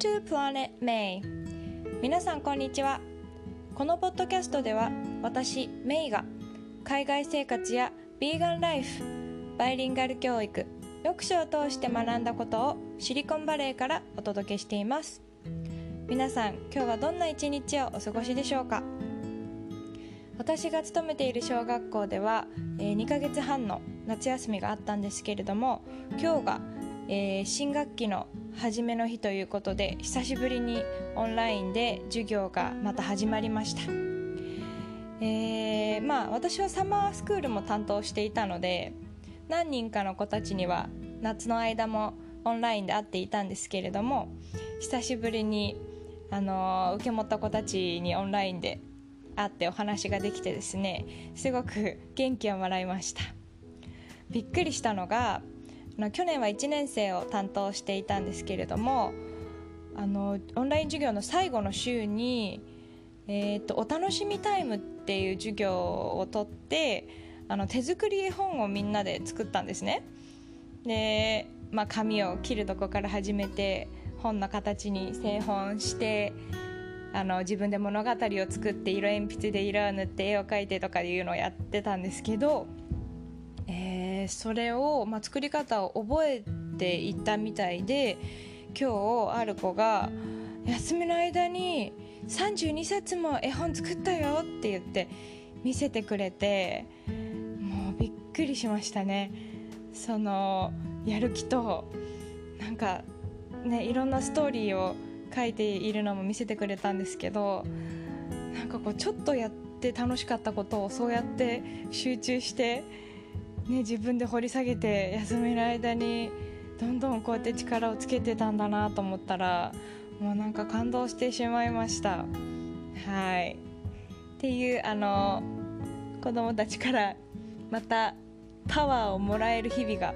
to Planet May 皆さんこんにちは。このポッドキャストでは私メイが海外生活やビーガンライフバイリンガル教育読書を通して学んだことをシリコンバレーからお届けしています。皆さん今日はどんな一日をお過ごしでしょうか？私が勤めている小学校では、えー、2ヶ月半の夏休みがあったんですけれども今日が、えー、新学期の初めの日ということで久しぶりにオンラインで授業がまた始まりました、えー、まあ私はサマースクールも担当していたので何人かの子たちには夏の間もオンラインで会っていたんですけれども久しぶりに、あのー、受け持った子たちにオンラインで会ってお話ができてですねすごく元気をもらいました。びっくりしたのがの去年は1年生を担当していたんですけれどもあのオンライン授業の最後の週に、えーと、お楽しみタイムっていう授業をとってあの手作り絵本をみんなで作ったんですね。で、まあ、紙を切るとこから始めて本の形に製本してあの自分で物語を作って色鉛筆で色を塗って絵を描いてとかいうのをやってたんですけどえー、それを、まあ、作り方を覚えていったみたいで今日ある子が休みの間に32冊も絵本作ったよって言って見せてくれてもうびっくりしましたね。そのやる気となんかねいろんなストーリーを書いているのも見せてくれたんですけどなんかこうちょっとやって楽しかったことをそうやって集中してね、自分で掘り下げて休みの間にどんどんこうやって力をつけてたんだなと思ったらもうなんか感動してしまいました。はい。っていうあの子供たちからまたパワーをもらえる日々が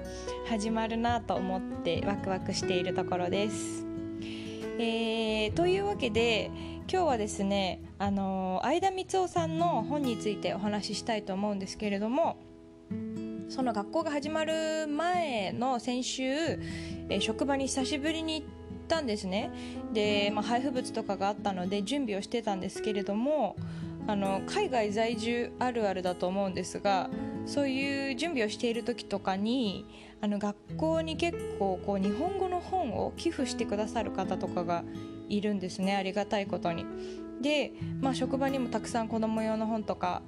始まるなと思ってワクワクしているところです。えー、というわけで今日はですねあの相田光夫さんの本についてお話ししたいと思うんですけれどもその学校が始まる前の先週、え、職場に久しぶりに行ったんですねで、まあ、配布物とかがあったので準備をしてたんですけれどもあの海外在住あるあるだと思うんですがそういう準備をしている時とかにあの学校に結構こう日本語の本を寄付してくださる方とかがいるんですねありがたいことに。で、まあ、職場にもたくさん子供用の本とか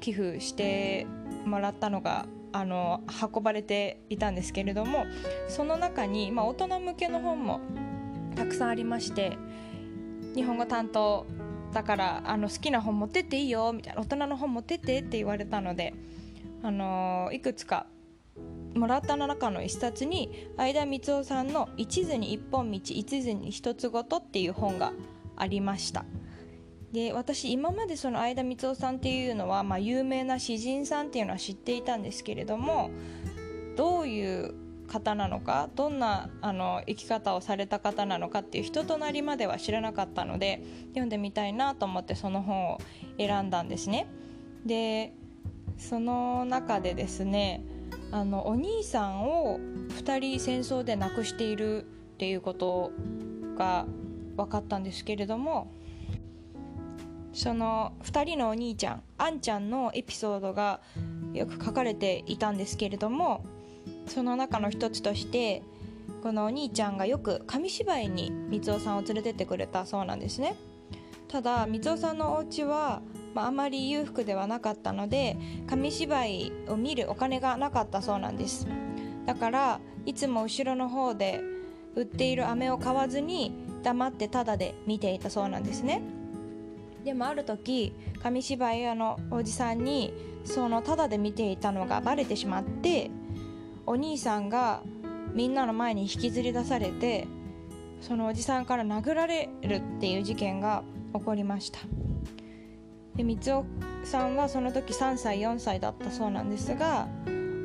寄付してもらったのがあの運ばれていたんですけれどもその中に、まあ、大人向けの本もたくさんありまして日本語担当だからあの好きな本持ってっていいよみたいな大人の本持ってってって言われたので、あのいくつかもらった中の一冊に相田光夫さんの「一途に一本道一途に一つごと」っていう本がありました。で私今までその相田光夫さんっていうのは、まあ、有名な詩人さんっていうのは知っていたんですけれどもどういう方なのかどんなあの生き方をされた方なのかっていう人となりまでは知らなかったので読んでみたいなと思ってその本を選んだんですね。でその中でですねあのお兄さんを2人戦争で亡くしているっていうことが分かったんですけれどもその2人のお兄ちゃんあんちゃんのエピソードがよく書かれていたんですけれどもその中の一つとしてこのお兄ちゃんがよく紙芝居に光雄さんを連れてってくれたそうなんですね。ただ光雄さんのお家はまあ、あまり裕福ではなかったので紙芝居を見るお金がなかったそうなんです。だからいつも後ろの方で売っている飴を買わずに黙ってタダで見ていたそうなんですね。でもある時紙芝居屋のおじさんにそのタダで見ていたのがバレてしまってお兄さんがみんなの前に引きずり出されてそのおじさんから殴られるっていう事件が起こりました。で光雄さんはその時3歳4歳だったそうなんですが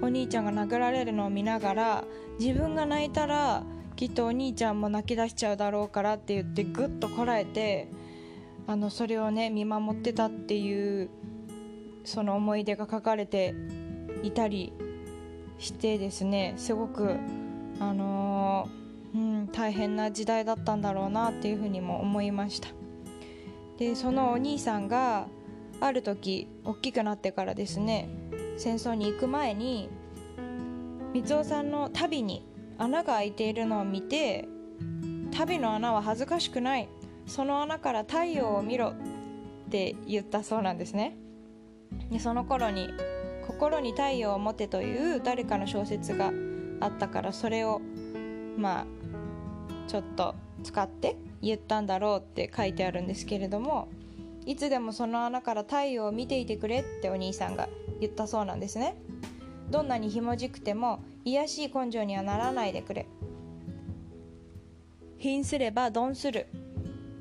お兄ちゃんが殴られるのを見ながら自分が泣いたらきっとお兄ちゃんも泣き出しちゃうだろうからって言ってぐっとこらえてあのそれをね見守ってたっていうその思い出が書かれていたりしてですねすごくあのー、うん、大変な時代だったんだろうなっていうふうにも思いました。でそのお兄さんがある時大きくなってからですね戦争に行く前に光雄さんの足袋に穴が開いているのを見て足袋の穴は恥ずかしくないその穴から太陽を見ろって言ったそうなんですね。でその頃に「心に太陽を持て」という誰かの小説があったからそれをまあちょっと使って言ったんだろうって書いてあるんですけれどもいつでもその穴から太陽を見ていてくれってお兄さんが言ったそうなんですね。どんなにひもじくても卑しい根性にはならないでくれ。貧すれば鈍する。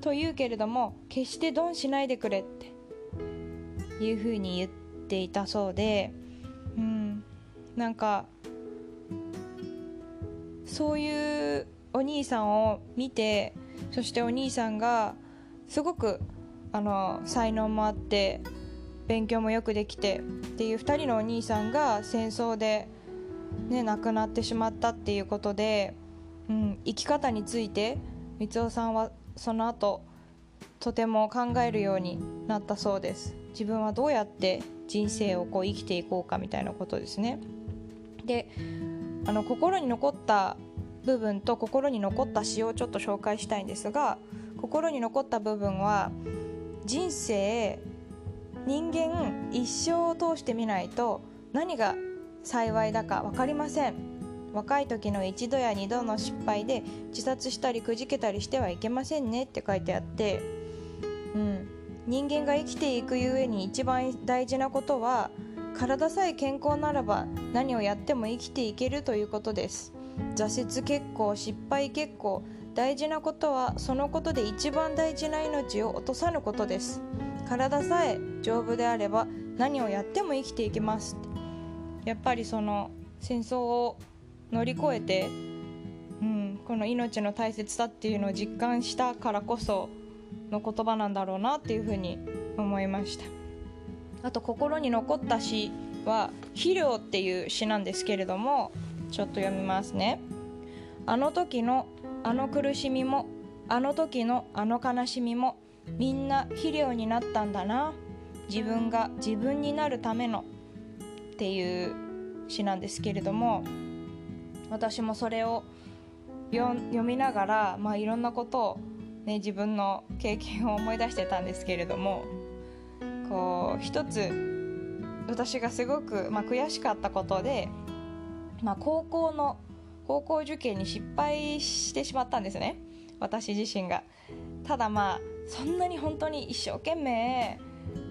と言うけれども決して鈍しないでくれっていうふうに言っていたそうでうんなんかそういうお兄さんを見てそしてお兄さんがすごくあの才能もあって勉強もよくできてっていう2人のお兄さんが戦争で、ね、亡くなってしまったっていうことで、うん、生き方について光雄さんはその後とても考えるようになったそうです。自分はどうやって人生をこう生きていこうかみたいなことですね。であの心に残った部分と心に残った詩をちょっと紹介したいんですが心に残った部分は人生人間一生を通してみないと何が幸いだか分かりません。若い時の一度や二度の失敗で自殺したりくじけたりしてはいけませんねって書いてあって、うん、人間が生きていくゆえに一番大事なことは体さえ健康ならば何をやっても生きていけるということです。挫折結構失敗結構大事なことはそのことで一番大事な命を落とさぬことです。体さえ丈夫であれば何をやっても生きていけます。やっぱりその戦争を乗り越えて、うん、この命の大切さっていうのを実感したからこその言葉なんだろうなっていうふうに思いました。あと心に残った詩は「肥料」っていう詩なんですけれどもちょっと読みますね。あの時のあの苦しみもあの時のあの悲しみもみんな肥料になったんだな。自分が自分になるためのっていう詩なんですけれども私もそれを読みながら、まあ、いろんなことを、ね、自分の経験を思い出してたんですけれどもこう一つ私がすごく、まあ、悔しかったことで、まあ、高校の高校受験に失敗してしまったんですね。私自身が。ただまあそんなに本当に一生懸命、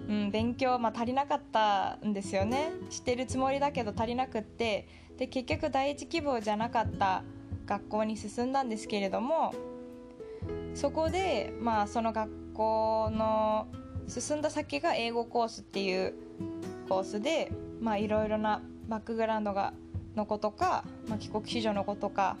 うん、勉強、まあ、足りなかったんですよね。してるつもりだけど足りなくって。で結局第一希望じゃなかった学校に進んだんですけれども。そこでまあその学校の進んだ先が英語コースっていうコースでいろいろなバックグラウンドがの子とか、まあ、帰国子女の子とか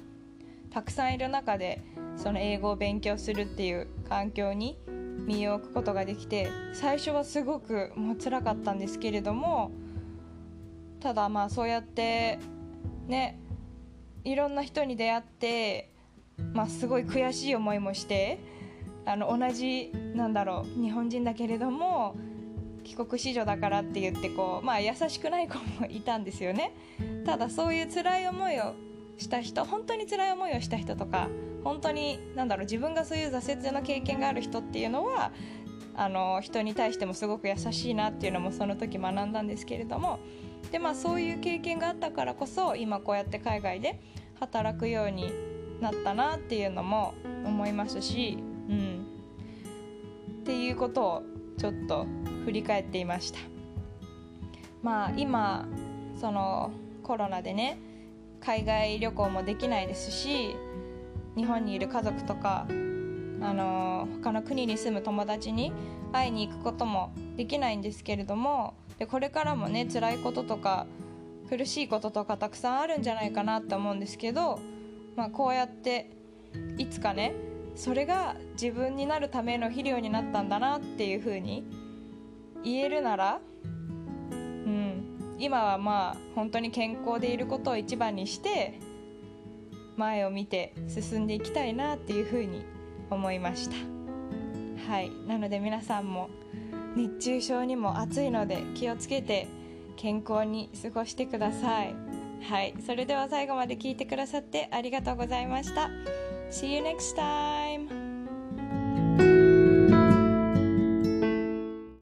たくさんいる中でその英語を勉強するっていう環境に身を置くことができて最初はすごくもう辛かったんですけれどもただまあそうやってねいろんな人に出会って、まあ、すごい悔しい思いもしてあの同じなんだろう日本人だけれども帰国子女だからって言ってこう、まあ、優しくない子もいたんですよね。ただそういう辛い思いをした人本当に辛い思いをした人とか本当になんだろう自分がそういう挫折の経験がある人っていうのはあの人に対してもすごく優しいなっていうのもその時学んだんですけれども。でまあそういう経験があったからこそ今こうやって海外で働くようになったなっていうのも思いますし、うん、っていうことをちょっと振り返っていました。まあ今そのコロナでね海外旅行もできないですし日本にいる家族とかあの他の国に住む友達に会いに行くこともできないんですけれどもでこれからもね辛いこととか苦しいこととかたくさんあるんじゃないかなって思うんですけど、まあ、こうやっていつかねそれが自分になるための肥料になったんだなっていうふうに言えるなら、うん、今はまあ本当に健康でいることを一番にして前を見て進んでいきたいなっていうふうに思いました。はい。なので皆さんも熱中症にも暑いので気をつけて健康に過ごしてください。はい。それでは最後まで聞いてくださってありがとうございました。See you next time!